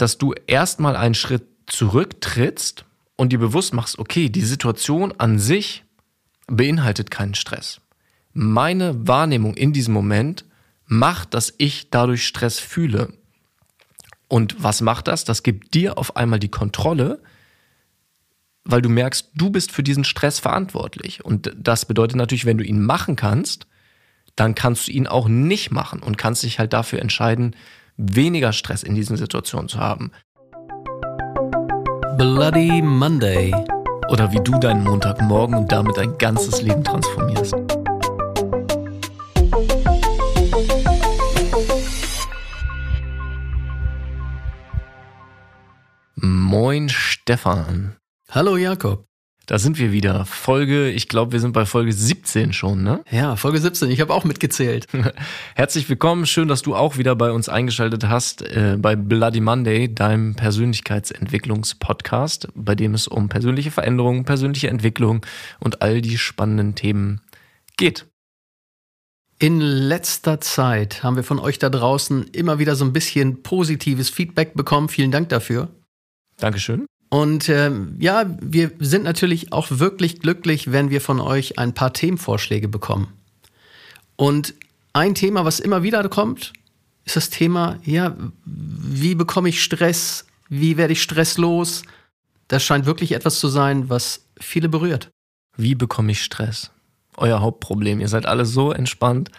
dass du erstmal einen Schritt zurücktrittst und dir bewusst machst, okay, die Situation an sich beinhaltet keinen Stress. Meine Wahrnehmung in diesem Moment macht, dass ich dadurch Stress fühle. Und was macht das? Das gibt dir auf einmal die Kontrolle, weil du merkst, du bist für diesen Stress verantwortlich. Und das bedeutet natürlich, wenn du ihn machen kannst, dann kannst du ihn auch nicht machen und kannst dich halt dafür entscheiden, weniger Stress in diesen Situationen zu haben. Bloody Monday. Oder wie du deinen Montagmorgen und damit dein ganzes Leben transformierst. Moin Stefan. Hallo Jakob. Da sind wir wieder. Folge, ich glaube, wir sind bei Folge 17 schon, ne? Ja, Folge 17. Ich habe auch mitgezählt. Herzlich willkommen. Schön, dass du auch wieder bei uns eingeschaltet hast äh, bei Bloody Monday, deinem Persönlichkeitsentwicklungspodcast, bei dem es um persönliche Veränderungen, persönliche Entwicklung und all die spannenden Themen geht. In letzter Zeit haben wir von euch da draußen immer wieder so ein bisschen positives Feedback bekommen. Vielen Dank dafür. Dankeschön. Und ähm, ja, wir sind natürlich auch wirklich glücklich, wenn wir von euch ein paar Themenvorschläge bekommen. Und ein Thema, was immer wieder kommt, ist das Thema, ja, wie bekomme ich Stress? Wie werde ich stresslos? Das scheint wirklich etwas zu sein, was viele berührt. Wie bekomme ich Stress? Euer Hauptproblem. Ihr seid alle so entspannt.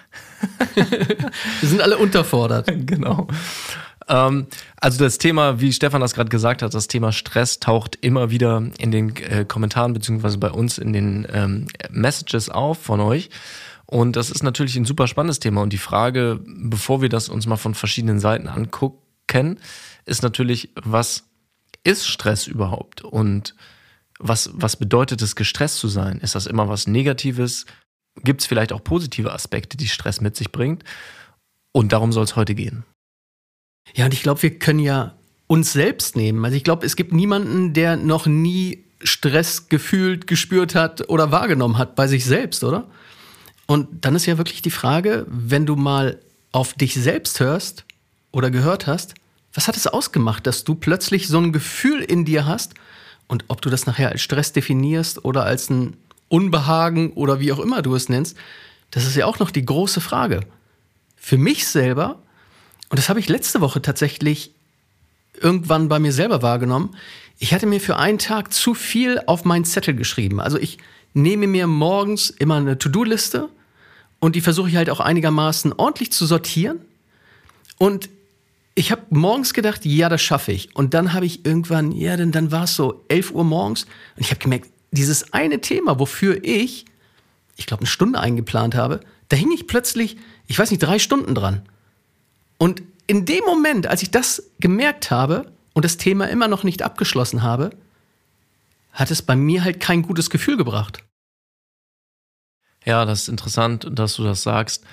wir sind alle unterfordert. genau. Ähm, also das Thema, wie Stefan das gerade gesagt hat, das Thema Stress taucht immer wieder in den äh, Kommentaren beziehungsweise bei uns in den ähm, Messages auf von euch. Und das ist natürlich ein super spannendes Thema. Und die Frage, bevor wir das uns mal von verschiedenen Seiten angucken, ist natürlich, was ist Stress überhaupt? Und was, was bedeutet es, gestresst zu sein? Ist das immer was Negatives? Gibt es vielleicht auch positive Aspekte, die Stress mit sich bringt? Und darum soll es heute gehen. Ja, und ich glaube, wir können ja uns selbst nehmen. Also ich glaube, es gibt niemanden, der noch nie Stress gefühlt, gespürt hat oder wahrgenommen hat bei sich selbst, oder? Und dann ist ja wirklich die Frage, wenn du mal auf dich selbst hörst oder gehört hast, was hat es ausgemacht, dass du plötzlich so ein Gefühl in dir hast und ob du das nachher als Stress definierst oder als ein Unbehagen oder wie auch immer du es nennst, das ist ja auch noch die große Frage. Für mich selber und das habe ich letzte Woche tatsächlich irgendwann bei mir selber wahrgenommen. Ich hatte mir für einen Tag zu viel auf meinen Zettel geschrieben. Also ich nehme mir morgens immer eine To-Do-Liste und die versuche ich halt auch einigermaßen ordentlich zu sortieren. Und ich habe morgens gedacht, ja, das schaffe ich. Und dann habe ich irgendwann, ja, dann, dann war es so 11 Uhr morgens und ich habe gemerkt, dieses eine Thema, wofür ich, ich glaube, eine Stunde eingeplant habe, da hing ich plötzlich, ich weiß nicht, drei Stunden dran. Und in dem Moment, als ich das gemerkt habe und das Thema immer noch nicht abgeschlossen habe, hat es bei mir halt kein gutes Gefühl gebracht. Ja, das ist interessant, dass du das sagst.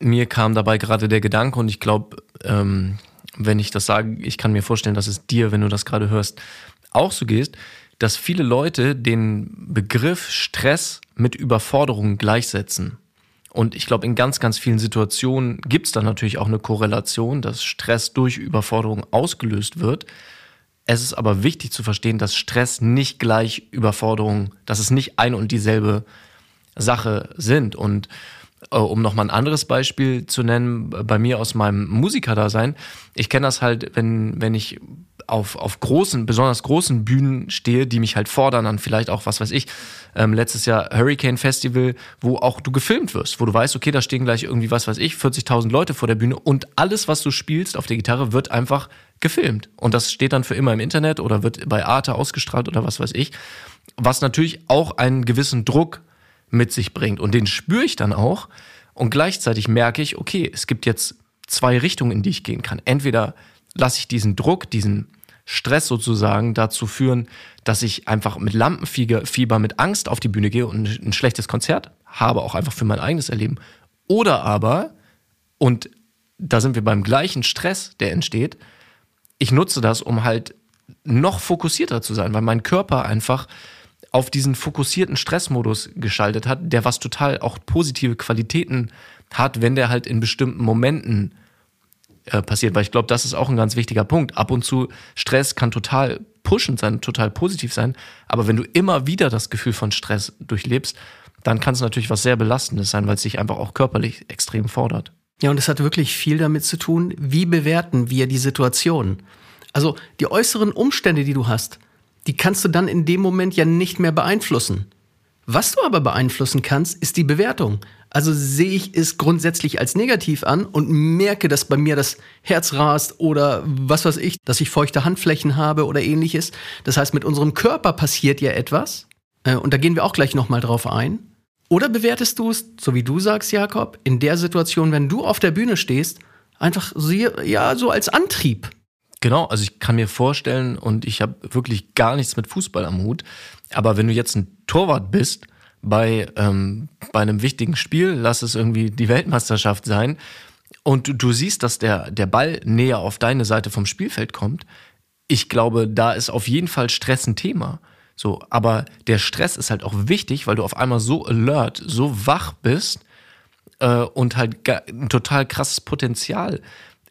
Mir kam dabei gerade der Gedanke und ich glaube, ähm, wenn ich das sage, ich kann mir vorstellen, dass es dir, wenn du das gerade hörst, auch so gehst, dass viele Leute den Begriff Stress mit Überforderung gleichsetzen. Und ich glaube, in ganz, ganz vielen Situationen gibt es da natürlich auch eine Korrelation, dass Stress durch Überforderung ausgelöst wird. Es ist aber wichtig zu verstehen, dass Stress nicht gleich Überforderung, dass es nicht ein und dieselbe Sache sind. Und äh, um nochmal ein anderes Beispiel zu nennen, bei mir aus meinem Musikerdasein, ich kenne das halt, wenn, wenn ich auf, auf großen, besonders großen Bühnen stehe, die mich halt fordern, dann vielleicht auch, was weiß ich, ähm, letztes Jahr Hurricane Festival, wo auch du gefilmt wirst, wo du weißt, okay, da stehen gleich irgendwie, was weiß ich, 40.000 Leute vor der Bühne und alles, was du spielst auf der Gitarre, wird einfach gefilmt. Und das steht dann für immer im Internet oder wird bei Arte ausgestrahlt oder was weiß ich, was natürlich auch einen gewissen Druck mit sich bringt. Und den spüre ich dann auch. Und gleichzeitig merke ich, okay, es gibt jetzt zwei Richtungen, in die ich gehen kann. Entweder lasse ich diesen Druck, diesen Stress sozusagen dazu führen, dass ich einfach mit Lampenfieber, mit Angst auf die Bühne gehe und ein schlechtes Konzert habe, auch einfach für mein eigenes Erleben. Oder aber, und da sind wir beim gleichen Stress, der entsteht, ich nutze das, um halt noch fokussierter zu sein, weil mein Körper einfach auf diesen fokussierten Stressmodus geschaltet hat, der was total auch positive Qualitäten hat, wenn der halt in bestimmten Momenten äh, passiert, weil ich glaube, das ist auch ein ganz wichtiger Punkt. Ab und zu Stress kann total pushend sein, total positiv sein, aber wenn du immer wieder das Gefühl von Stress durchlebst, dann kann es natürlich was sehr Belastendes sein, weil es sich einfach auch körperlich extrem fordert. Ja, und es hat wirklich viel damit zu tun, wie bewerten wir die Situation. Also die äußeren Umstände, die du hast, die kannst du dann in dem Moment ja nicht mehr beeinflussen. Was du aber beeinflussen kannst, ist die Bewertung. Also sehe ich es grundsätzlich als negativ an und merke, dass bei mir das Herz rast oder was weiß ich, dass ich feuchte Handflächen habe oder ähnliches. Das heißt, mit unserem Körper passiert ja etwas. Äh, und da gehen wir auch gleich nochmal drauf ein. Oder bewertest du es, so wie du sagst, Jakob, in der Situation, wenn du auf der Bühne stehst, einfach so, ja, so als Antrieb? Genau, also ich kann mir vorstellen, und ich habe wirklich gar nichts mit Fußball am Hut, aber wenn du jetzt ein Torwart bist bei, ähm, bei einem wichtigen Spiel, lass es irgendwie die Weltmeisterschaft sein, und du, siehst, dass der, der Ball näher auf deine Seite vom Spielfeld kommt, ich glaube, da ist auf jeden Fall Stress ein Thema. So, aber der Stress ist halt auch wichtig, weil du auf einmal so alert, so wach bist äh, und halt ein total krasses Potenzial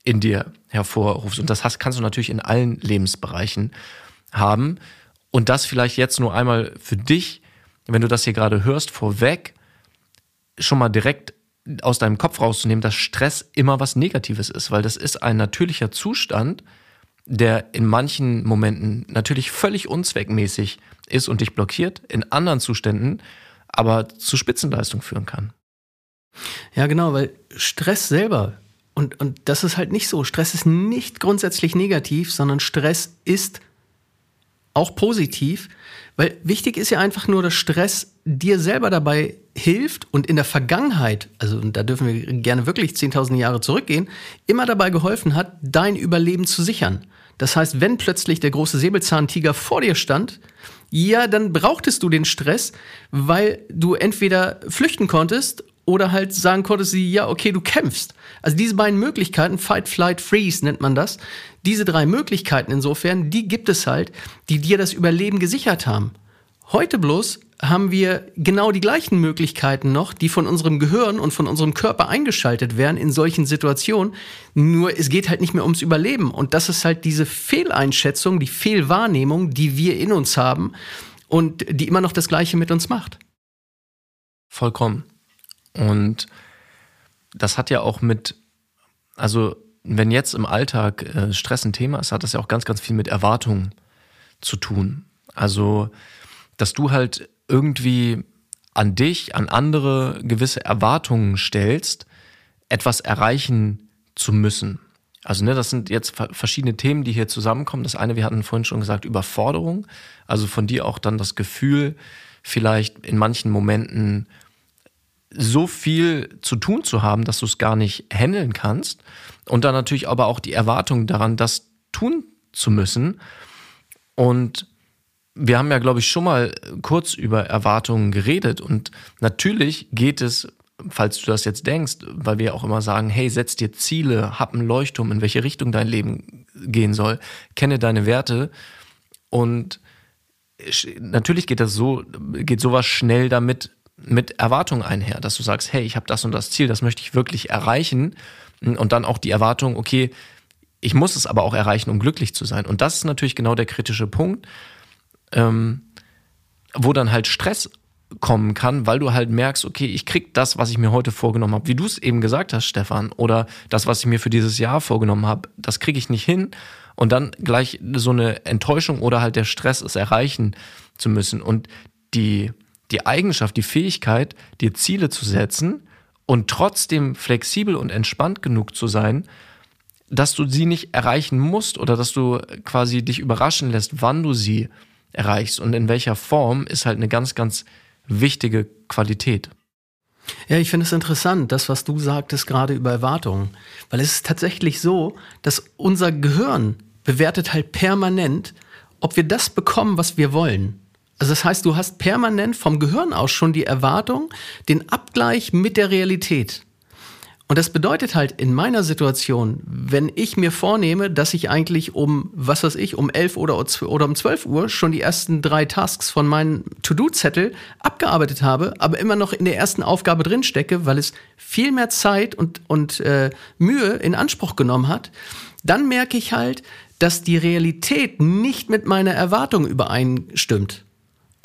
in dir hervorrufst. Und das hast, kannst du natürlich in allen Lebensbereichen haben. Und das vielleicht jetzt nur einmal für dich, wenn du das hier gerade hörst, vorweg, schon mal direkt aus deinem Kopf rauszunehmen, dass Stress immer was Negatives ist, weil das ist ein natürlicher Zustand, der in manchen Momenten natürlich völlig unzweckmäßig ist und dich blockiert, in anderen Zuständen aber zu Spitzenleistung führen kann. Ja, genau, weil Stress selber, und, und das ist halt nicht so, Stress ist nicht grundsätzlich negativ, sondern Stress ist auch positiv, weil wichtig ist ja einfach nur, dass Stress dir selber dabei hilft und in der Vergangenheit, also da dürfen wir gerne wirklich 10.000 Jahre zurückgehen, immer dabei geholfen hat, dein Überleben zu sichern. Das heißt, wenn plötzlich der große Säbelzahntiger vor dir stand, ja, dann brauchtest du den Stress, weil du entweder flüchten konntest oder halt sagen konntest, ja, okay, du kämpfst. Also diese beiden Möglichkeiten, Fight, Flight, Freeze nennt man das, diese drei Möglichkeiten insofern, die gibt es halt, die dir das Überleben gesichert haben. Heute bloß haben wir genau die gleichen Möglichkeiten noch, die von unserem Gehirn und von unserem Körper eingeschaltet werden in solchen Situationen. Nur es geht halt nicht mehr ums Überleben. Und das ist halt diese Fehleinschätzung, die Fehlwahrnehmung, die wir in uns haben und die immer noch das Gleiche mit uns macht. Vollkommen. Und das hat ja auch mit, also wenn jetzt im Alltag äh, Stress ein Thema ist, hat das ja auch ganz, ganz viel mit Erwartungen zu tun. Also, dass du halt irgendwie an dich, an andere gewisse Erwartungen stellst, etwas erreichen zu müssen. Also, ne, das sind jetzt verschiedene Themen, die hier zusammenkommen. Das eine, wir hatten vorhin schon gesagt, Überforderung. Also von dir auch dann das Gefühl, vielleicht in manchen Momenten so viel zu tun zu haben, dass du es gar nicht handeln kannst. Und dann natürlich aber auch die Erwartung daran, das tun zu müssen. Und wir haben ja, glaube ich, schon mal kurz über Erwartungen geredet und natürlich geht es, falls du das jetzt denkst, weil wir auch immer sagen, hey, setz dir Ziele, hab einen Leuchtturm, in welche Richtung dein Leben gehen soll, kenne deine Werte und natürlich geht das so, geht sowas schnell damit mit Erwartungen einher, dass du sagst, hey, ich habe das und das Ziel, das möchte ich wirklich erreichen. Und dann auch die Erwartung, okay, ich muss es aber auch erreichen, um glücklich zu sein. Und das ist natürlich genau der kritische Punkt, ähm, wo dann halt Stress kommen kann, weil du halt merkst, okay, ich krieg das, was ich mir heute vorgenommen habe, wie du es eben gesagt hast, Stefan, oder das, was ich mir für dieses Jahr vorgenommen habe, das kriege ich nicht hin. Und dann gleich so eine Enttäuschung oder halt der Stress, es erreichen zu müssen. Und die die Eigenschaft, die Fähigkeit, dir Ziele zu setzen und trotzdem flexibel und entspannt genug zu sein, dass du sie nicht erreichen musst oder dass du quasi dich überraschen lässt, wann du sie erreichst und in welcher Form, ist halt eine ganz, ganz wichtige Qualität. Ja, ich finde es interessant, das, was du sagtest gerade über Erwartungen. Weil es ist tatsächlich so, dass unser Gehirn bewertet halt permanent, ob wir das bekommen, was wir wollen. Also das heißt, du hast permanent vom Gehirn aus schon die Erwartung, den Abgleich mit der Realität. Und das bedeutet halt in meiner Situation, wenn ich mir vornehme, dass ich eigentlich um, was weiß ich, um 11 oder, oder um 12 Uhr schon die ersten drei Tasks von meinem To-Do-Zettel abgearbeitet habe, aber immer noch in der ersten Aufgabe drinstecke, weil es viel mehr Zeit und, und äh, Mühe in Anspruch genommen hat, dann merke ich halt, dass die Realität nicht mit meiner Erwartung übereinstimmt.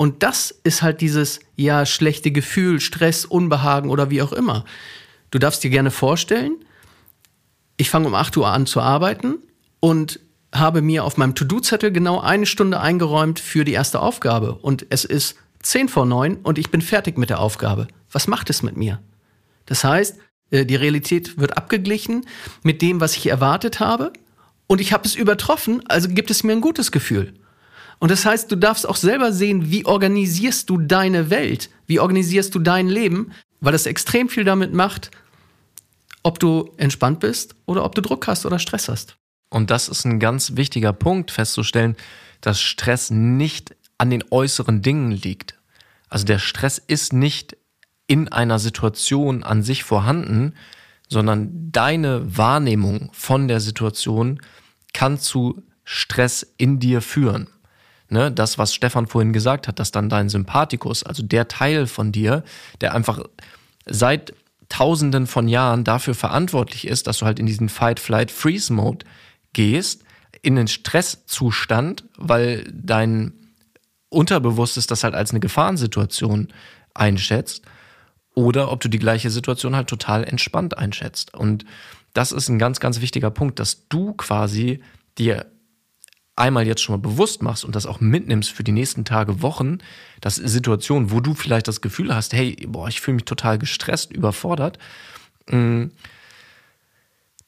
Und das ist halt dieses, ja, schlechte Gefühl, Stress, Unbehagen oder wie auch immer. Du darfst dir gerne vorstellen, ich fange um 8 Uhr an zu arbeiten und habe mir auf meinem To-Do-Zettel genau eine Stunde eingeräumt für die erste Aufgabe. Und es ist 10 vor 9 und ich bin fertig mit der Aufgabe. Was macht es mit mir? Das heißt, äh, die Realität wird abgeglichen mit dem, was ich erwartet habe. Und ich habe es übertroffen, also gibt es mir ein gutes Gefühl. Und das heißt, du darfst auch selber sehen, wie organisierst du deine Welt? Wie organisierst du dein Leben? weil es extrem viel damit macht, ob du entspannt bist oder ob du Druck hast oder Stress hast. Und das ist ein ganz wichtiger Punkt festzustellen, dass Stress nicht an den äußeren Dingen liegt. Also der Stress ist nicht in einer Situation an sich vorhanden, sondern deine Wahrnehmung von der Situation kann zu Stress in dir führen. Ne, das, was Stefan vorhin gesagt hat, dass dann dein Sympathikus, also der Teil von dir, der einfach seit Tausenden von Jahren dafür verantwortlich ist, dass du halt in diesen Fight, Flight, Freeze Mode gehst, in den Stresszustand, weil dein Unterbewusstes das halt als eine Gefahrensituation einschätzt, oder ob du die gleiche Situation halt total entspannt einschätzt. Und das ist ein ganz, ganz wichtiger Punkt, dass du quasi dir einmal jetzt schon mal bewusst machst und das auch mitnimmst für die nächsten Tage, Wochen, dass Situationen, wo du vielleicht das Gefühl hast, hey, boah, ich fühle mich total gestresst, überfordert, mm,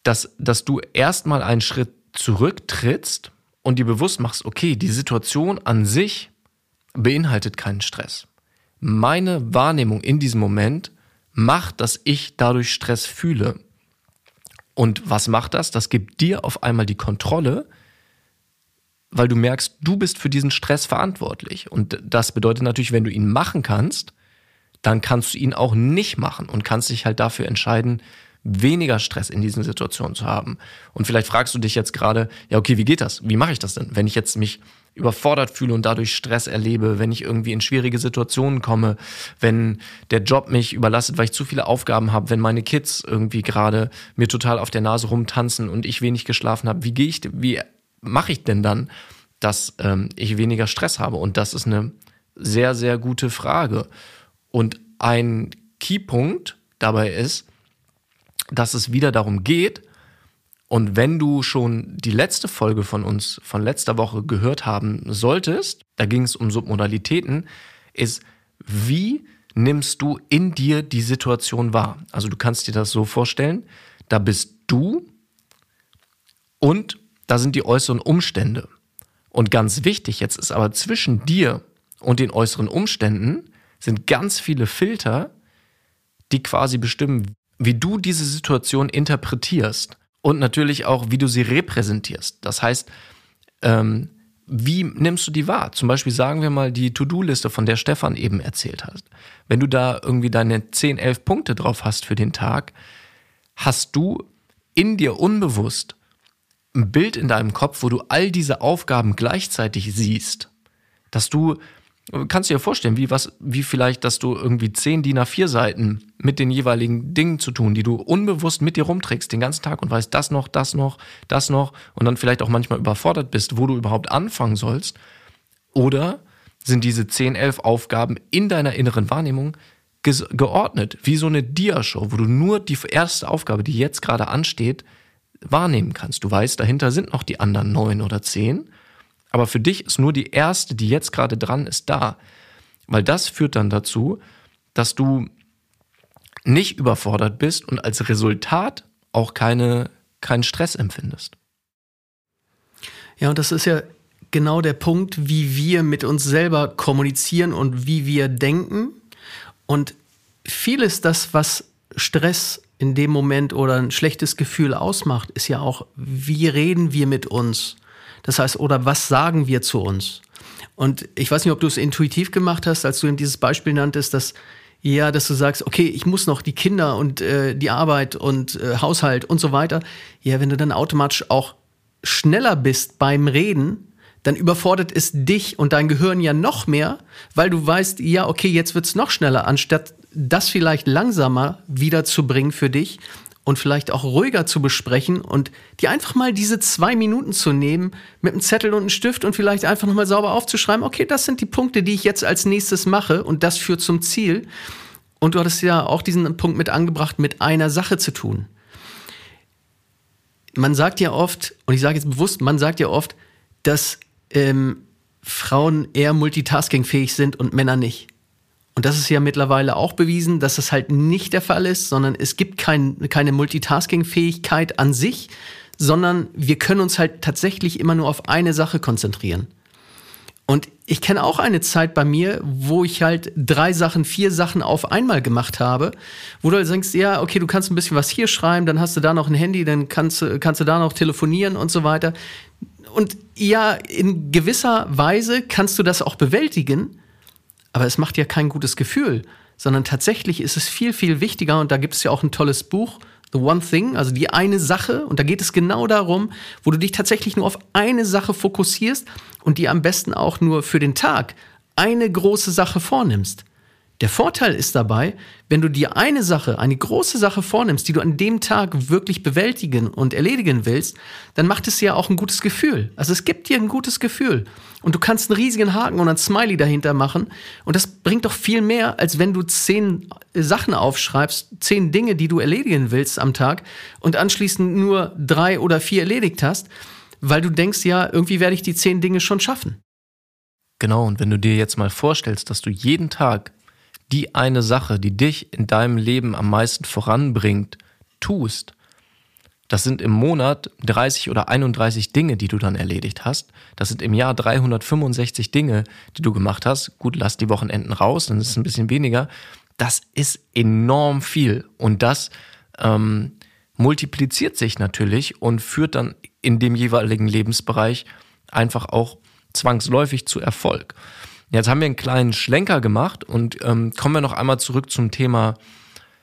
dass, dass du erstmal einen Schritt zurücktrittst und dir bewusst machst, okay, die Situation an sich beinhaltet keinen Stress. Meine Wahrnehmung in diesem Moment macht, dass ich dadurch Stress fühle. Und was macht das? Das gibt dir auf einmal die Kontrolle, weil du merkst, du bist für diesen Stress verantwortlich. Und das bedeutet natürlich, wenn du ihn machen kannst, dann kannst du ihn auch nicht machen und kannst dich halt dafür entscheiden, weniger Stress in diesen Situationen zu haben. Und vielleicht fragst du dich jetzt gerade, ja, okay, wie geht das? Wie mache ich das denn? Wenn ich jetzt mich überfordert fühle und dadurch Stress erlebe, wenn ich irgendwie in schwierige Situationen komme, wenn der Job mich überlastet, weil ich zu viele Aufgaben habe, wenn meine Kids irgendwie gerade mir total auf der Nase rumtanzen und ich wenig geschlafen habe, wie gehe ich, wie mache ich denn dann, dass ähm, ich weniger Stress habe? Und das ist eine sehr, sehr gute Frage. Und ein Keypunkt dabei ist, dass es wieder darum geht, und wenn du schon die letzte Folge von uns von letzter Woche gehört haben solltest, da ging es um Submodalitäten, ist, wie nimmst du in dir die Situation wahr? Also du kannst dir das so vorstellen, da bist du und da sind die äußeren Umstände. Und ganz wichtig jetzt ist aber zwischen dir und den äußeren Umständen sind ganz viele Filter, die quasi bestimmen, wie du diese Situation interpretierst und natürlich auch, wie du sie repräsentierst. Das heißt, ähm, wie nimmst du die wahr? Zum Beispiel sagen wir mal die To-Do-Liste, von der Stefan eben erzählt hat. Wenn du da irgendwie deine 10, 11 Punkte drauf hast für den Tag, hast du in dir unbewusst ein Bild in deinem Kopf, wo du all diese Aufgaben gleichzeitig siehst. Dass du, kannst dir vorstellen, wie was, wie vielleicht, dass du irgendwie zehn DIN A4 Seiten mit den jeweiligen Dingen zu tun, die du unbewusst mit dir rumträgst den ganzen Tag und weißt, das noch, das noch, das noch und dann vielleicht auch manchmal überfordert bist, wo du überhaupt anfangen sollst. Oder sind diese 10, 11 Aufgaben in deiner inneren Wahrnehmung geordnet, wie so eine Diashow, wo du nur die erste Aufgabe, die jetzt gerade ansteht, wahrnehmen kannst. Du weißt, dahinter sind noch die anderen neun oder zehn, aber für dich ist nur die erste, die jetzt gerade dran ist, da. Weil das führt dann dazu, dass du nicht überfordert bist und als Resultat auch keine, keinen Stress empfindest. Ja, und das ist ja genau der Punkt, wie wir mit uns selber kommunizieren und wie wir denken. Und vieles das, was Stress in dem Moment oder ein schlechtes Gefühl ausmacht, ist ja auch, wie reden wir mit uns? Das heißt, oder was sagen wir zu uns? Und ich weiß nicht, ob du es intuitiv gemacht hast, als du in dieses Beispiel nanntest, dass ja, dass du sagst, okay, ich muss noch die Kinder und äh, die Arbeit und äh, Haushalt und so weiter. Ja, wenn du dann automatisch auch schneller bist beim Reden, dann überfordert es dich und dein Gehirn ja noch mehr, weil du weißt, ja, okay, jetzt wird's noch schneller, anstatt das vielleicht langsamer wiederzubringen für dich und vielleicht auch ruhiger zu besprechen und dir einfach mal diese zwei Minuten zu nehmen, mit einem Zettel und einem Stift und vielleicht einfach nochmal sauber aufzuschreiben, okay, das sind die Punkte, die ich jetzt als nächstes mache und das führt zum Ziel. Und du hattest ja auch diesen Punkt mit angebracht, mit einer Sache zu tun. Man sagt ja oft, und ich sage jetzt bewusst, man sagt ja oft, dass ähm, Frauen eher multitaskingfähig sind und Männer nicht. Und das ist ja mittlerweile auch bewiesen, dass das halt nicht der Fall ist, sondern es gibt kein, keine Multitasking-Fähigkeit an sich, sondern wir können uns halt tatsächlich immer nur auf eine Sache konzentrieren. Und ich kenne auch eine Zeit bei mir, wo ich halt drei Sachen, vier Sachen auf einmal gemacht habe, wo du halt denkst, ja, okay, du kannst ein bisschen was hier schreiben, dann hast du da noch ein Handy, dann kannst, kannst du da noch telefonieren und so weiter. Und ja, in gewisser Weise kannst du das auch bewältigen, aber es macht ja kein gutes Gefühl, sondern tatsächlich ist es viel, viel wichtiger und da gibt es ja auch ein tolles Buch, The One Thing, also die eine Sache und da geht es genau darum, wo du dich tatsächlich nur auf eine Sache fokussierst und die am besten auch nur für den Tag eine große Sache vornimmst. Der Vorteil ist dabei, wenn du dir eine Sache, eine große Sache vornimmst, die du an dem Tag wirklich bewältigen und erledigen willst, dann macht es ja auch ein gutes Gefühl. Also es gibt dir ein gutes Gefühl. Und du kannst einen riesigen Haken und ein Smiley dahinter machen. Und das bringt doch viel mehr, als wenn du zehn Sachen aufschreibst, zehn Dinge, die du erledigen willst am Tag und anschließend nur drei oder vier erledigt hast, weil du denkst, ja, irgendwie werde ich die zehn Dinge schon schaffen. Genau, und wenn du dir jetzt mal vorstellst, dass du jeden Tag die eine Sache, die dich in deinem Leben am meisten voranbringt, tust, das sind im Monat 30 oder 31 Dinge, die du dann erledigt hast. Das sind im Jahr 365 Dinge, die du gemacht hast. Gut, lass die Wochenenden raus, dann ist es ein bisschen weniger. Das ist enorm viel. Und das ähm, multipliziert sich natürlich und führt dann in dem jeweiligen Lebensbereich einfach auch zwangsläufig zu Erfolg. Jetzt haben wir einen kleinen Schlenker gemacht und ähm, kommen wir noch einmal zurück zum Thema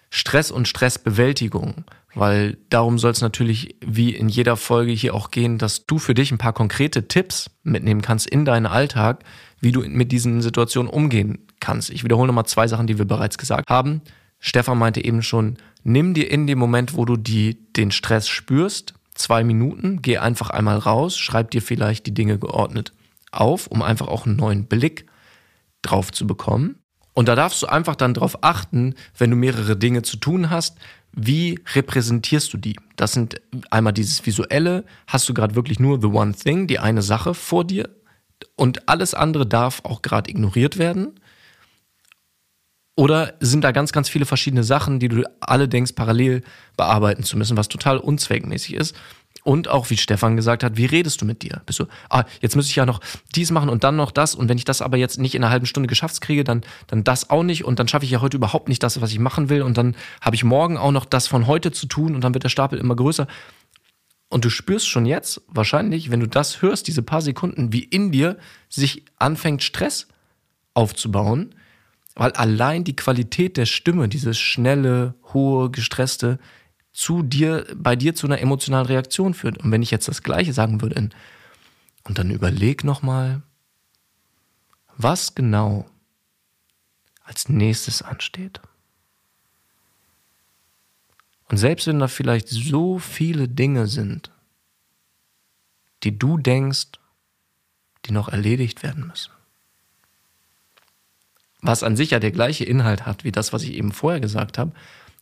Stress und Stressbewältigung, weil darum soll es natürlich wie in jeder Folge hier auch gehen, dass du für dich ein paar konkrete Tipps mitnehmen kannst in deinen Alltag, wie du mit diesen Situationen umgehen kannst. Ich wiederhole nochmal zwei Sachen, die wir bereits gesagt haben. Stefan meinte eben schon, nimm dir in dem Moment, wo du die, den Stress spürst, zwei Minuten, geh einfach einmal raus, schreib dir vielleicht die Dinge geordnet auf, um einfach auch einen neuen Blick drauf zu bekommen. Und da darfst du einfach dann darauf achten, wenn du mehrere Dinge zu tun hast, wie repräsentierst du die? Das sind einmal dieses visuelle, hast du gerade wirklich nur the one thing, die eine Sache vor dir und alles andere darf auch gerade ignoriert werden? Oder sind da ganz, ganz viele verschiedene Sachen, die du alle denkst, parallel bearbeiten zu müssen, was total unzweckmäßig ist? Und auch, wie Stefan gesagt hat, wie redest du mit dir? Bist du, ah, jetzt muss ich ja noch dies machen und dann noch das. Und wenn ich das aber jetzt nicht in einer halben Stunde geschafft kriege, dann, dann das auch nicht. Und dann schaffe ich ja heute überhaupt nicht das, was ich machen will. Und dann habe ich morgen auch noch das von heute zu tun. Und dann wird der Stapel immer größer. Und du spürst schon jetzt, wahrscheinlich, wenn du das hörst, diese paar Sekunden, wie in dir sich anfängt, Stress aufzubauen. Weil allein die Qualität der Stimme, dieses schnelle, hohe, gestresste, zu dir, bei dir zu einer emotionalen Reaktion führt. Und wenn ich jetzt das Gleiche sagen würde, und dann überleg nochmal, was genau als nächstes ansteht. Und selbst wenn da vielleicht so viele Dinge sind, die du denkst, die noch erledigt werden müssen, was an sich ja der gleiche Inhalt hat wie das, was ich eben vorher gesagt habe,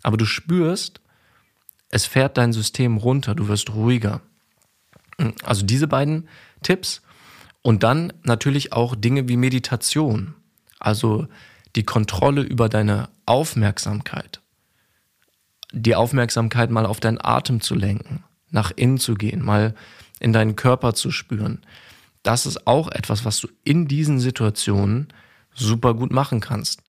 aber du spürst, es fährt dein System runter, du wirst ruhiger. Also diese beiden Tipps und dann natürlich auch Dinge wie Meditation, also die Kontrolle über deine Aufmerksamkeit, die Aufmerksamkeit mal auf deinen Atem zu lenken, nach innen zu gehen, mal in deinen Körper zu spüren. Das ist auch etwas, was du in diesen Situationen super gut machen kannst.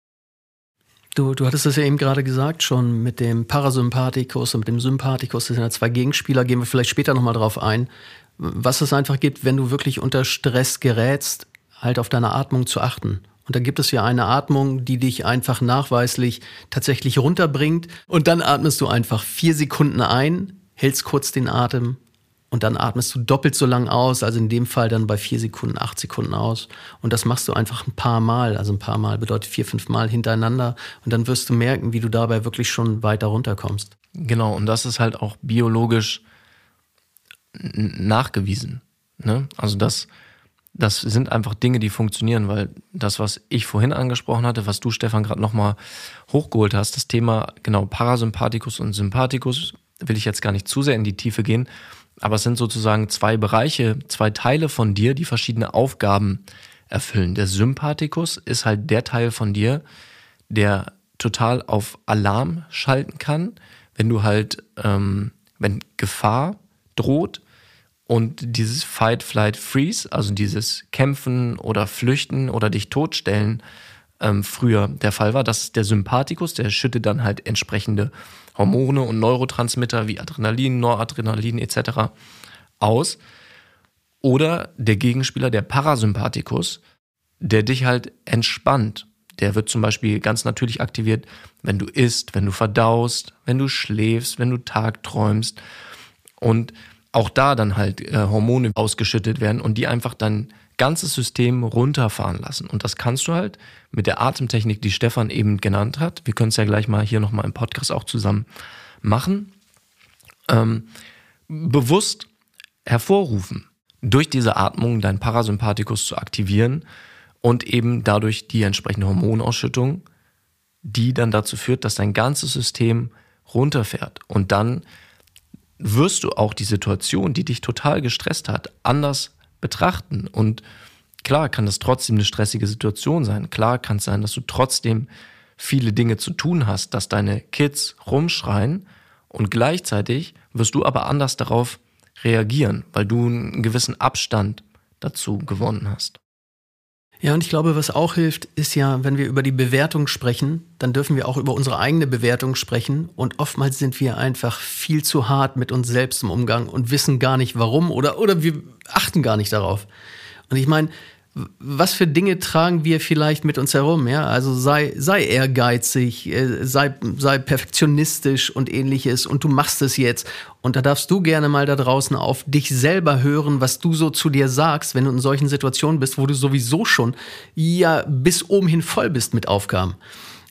Du, du hattest es ja eben gerade gesagt, schon mit dem Parasympathikus und mit dem Sympathikus, das sind ja zwei Gegenspieler, gehen wir vielleicht später nochmal drauf ein. Was es einfach gibt, wenn du wirklich unter Stress gerätst, halt auf deine Atmung zu achten Und da gibt es ja eine Atmung, die dich einfach nachweislich tatsächlich runterbringt. Und dann atmest du einfach vier Sekunden ein, hältst kurz den Atem und dann atmest du doppelt so lang aus, also in dem Fall dann bei vier Sekunden, acht Sekunden aus. Und das machst du einfach ein paar Mal. Also ein paar Mal bedeutet vier, fünf Mal hintereinander. Und dann wirst du merken, wie du dabei wirklich schon weiter runterkommst. Genau, und das ist halt auch biologisch nachgewiesen. Ne? Also das, das sind einfach Dinge, die funktionieren, weil das, was ich vorhin angesprochen hatte, was du, Stefan, gerade nochmal hochgeholt hast, das Thema genau Parasympathikus und Sympathikus, will ich jetzt gar nicht zu sehr in die Tiefe gehen, aber es sind sozusagen zwei Bereiche, zwei Teile von dir, die verschiedene Aufgaben erfüllen. Der Sympathikus ist halt der Teil von dir, der total auf Alarm schalten kann, wenn du halt, ähm, wenn Gefahr droht und dieses Fight, Flight, Freeze, also dieses Kämpfen oder Flüchten oder dich totstellen, ähm, früher der Fall war. Das der Sympathikus, der schüttet dann halt entsprechende Hormone und Neurotransmitter wie Adrenalin, Noradrenalin etc. aus. Oder der Gegenspieler, der Parasympathikus, der dich halt entspannt. Der wird zum Beispiel ganz natürlich aktiviert, wenn du isst, wenn du verdaust, wenn du schläfst, wenn du tagträumst. Und auch da dann halt äh, Hormone ausgeschüttet werden und die einfach dein ganzes System runterfahren lassen. Und das kannst du halt mit der Atemtechnik, die Stefan eben genannt hat. Wir können es ja gleich mal hier nochmal im Podcast auch zusammen machen. Ähm, bewusst hervorrufen, durch diese Atmung dein Parasympathikus zu aktivieren und eben dadurch die entsprechende Hormonausschüttung, die dann dazu führt, dass dein ganzes System runterfährt. Und dann wirst du auch die Situation, die dich total gestresst hat, anders betrachten. Und klar kann das trotzdem eine stressige Situation sein. Klar kann es sein, dass du trotzdem viele Dinge zu tun hast, dass deine Kids rumschreien und gleichzeitig wirst du aber anders darauf reagieren, weil du einen gewissen Abstand dazu gewonnen hast. Ja, und ich glaube, was auch hilft, ist ja, wenn wir über die Bewertung sprechen, dann dürfen wir auch über unsere eigene Bewertung sprechen. Und oftmals sind wir einfach viel zu hart mit uns selbst im Umgang und wissen gar nicht warum oder, oder wir achten gar nicht darauf. Und ich meine, was für Dinge tragen wir vielleicht mit uns herum, ja? Also sei, sei ehrgeizig, äh, sei, sei perfektionistisch und ähnliches und du machst es jetzt. Und da darfst du gerne mal da draußen auf dich selber hören, was du so zu dir sagst, wenn du in solchen Situationen bist, wo du sowieso schon ja bis oben hin voll bist mit Aufgaben.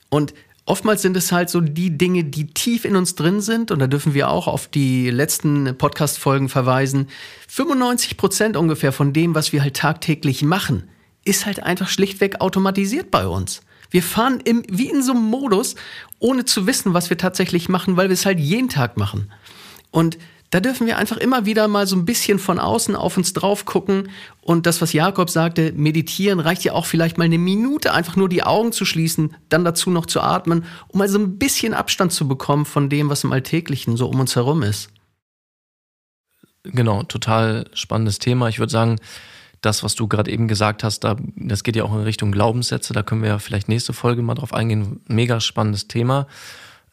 Und Oftmals sind es halt so die Dinge, die tief in uns drin sind, und da dürfen wir auch auf die letzten Podcast-Folgen verweisen. 95 Prozent ungefähr von dem, was wir halt tagtäglich machen, ist halt einfach schlichtweg automatisiert bei uns. Wir fahren im, wie in so einem Modus, ohne zu wissen, was wir tatsächlich machen, weil wir es halt jeden Tag machen. Und da dürfen wir einfach immer wieder mal so ein bisschen von außen auf uns drauf gucken. Und das, was Jakob sagte, meditieren reicht ja auch vielleicht mal eine Minute, einfach nur die Augen zu schließen, dann dazu noch zu atmen, um mal so ein bisschen Abstand zu bekommen von dem, was im Alltäglichen so um uns herum ist. Genau, total spannendes Thema. Ich würde sagen, das, was du gerade eben gesagt hast, da, das geht ja auch in Richtung Glaubenssätze. Da können wir ja vielleicht nächste Folge mal drauf eingehen. Mega spannendes Thema.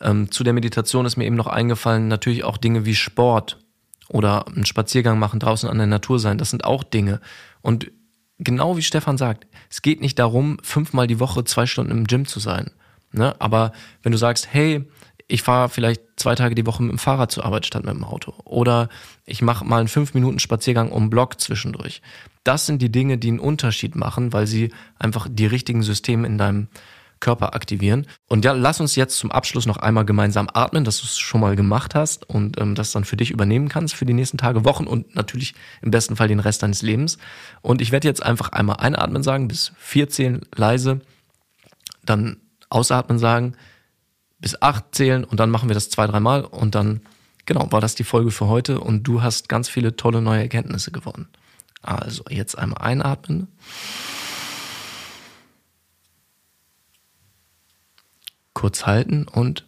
Ähm, zu der Meditation ist mir eben noch eingefallen, natürlich auch Dinge wie Sport oder einen Spaziergang machen, draußen an der Natur sein. Das sind auch Dinge. Und genau wie Stefan sagt, es geht nicht darum, fünfmal die Woche zwei Stunden im Gym zu sein. Ne? Aber wenn du sagst, hey, ich fahre vielleicht zwei Tage die Woche mit dem Fahrrad zur Arbeit statt mit dem Auto. Oder ich mache mal einen fünf Minuten Spaziergang um Block zwischendurch. Das sind die Dinge, die einen Unterschied machen, weil sie einfach die richtigen Systeme in deinem Körper aktivieren. Und ja, lass uns jetzt zum Abschluss noch einmal gemeinsam atmen, dass du es schon mal gemacht hast und ähm, das dann für dich übernehmen kannst für die nächsten Tage, Wochen und natürlich im besten Fall den Rest deines Lebens. Und ich werde jetzt einfach einmal einatmen sagen, bis 14 leise, dann ausatmen sagen, bis 8 zählen und dann machen wir das zwei, dreimal und dann, genau, war das die Folge für heute und du hast ganz viele tolle neue Erkenntnisse gewonnen. Also jetzt einmal einatmen. Kurz halten und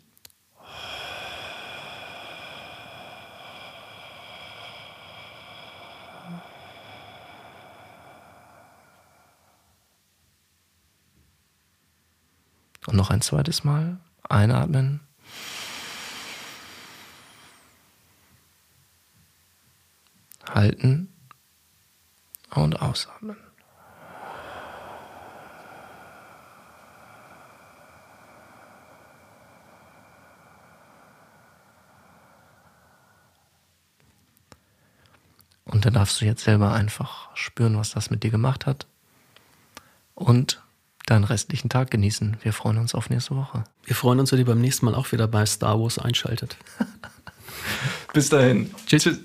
Und noch ein zweites Mal einatmen. Halten und ausatmen. Dann darfst du jetzt selber einfach spüren, was das mit dir gemacht hat. Und deinen restlichen Tag genießen. Wir freuen uns auf nächste Woche. Wir freuen uns, wenn ihr beim nächsten Mal auch wieder bei Star Wars einschaltet. Bis dahin. Tschüss. Tschüss.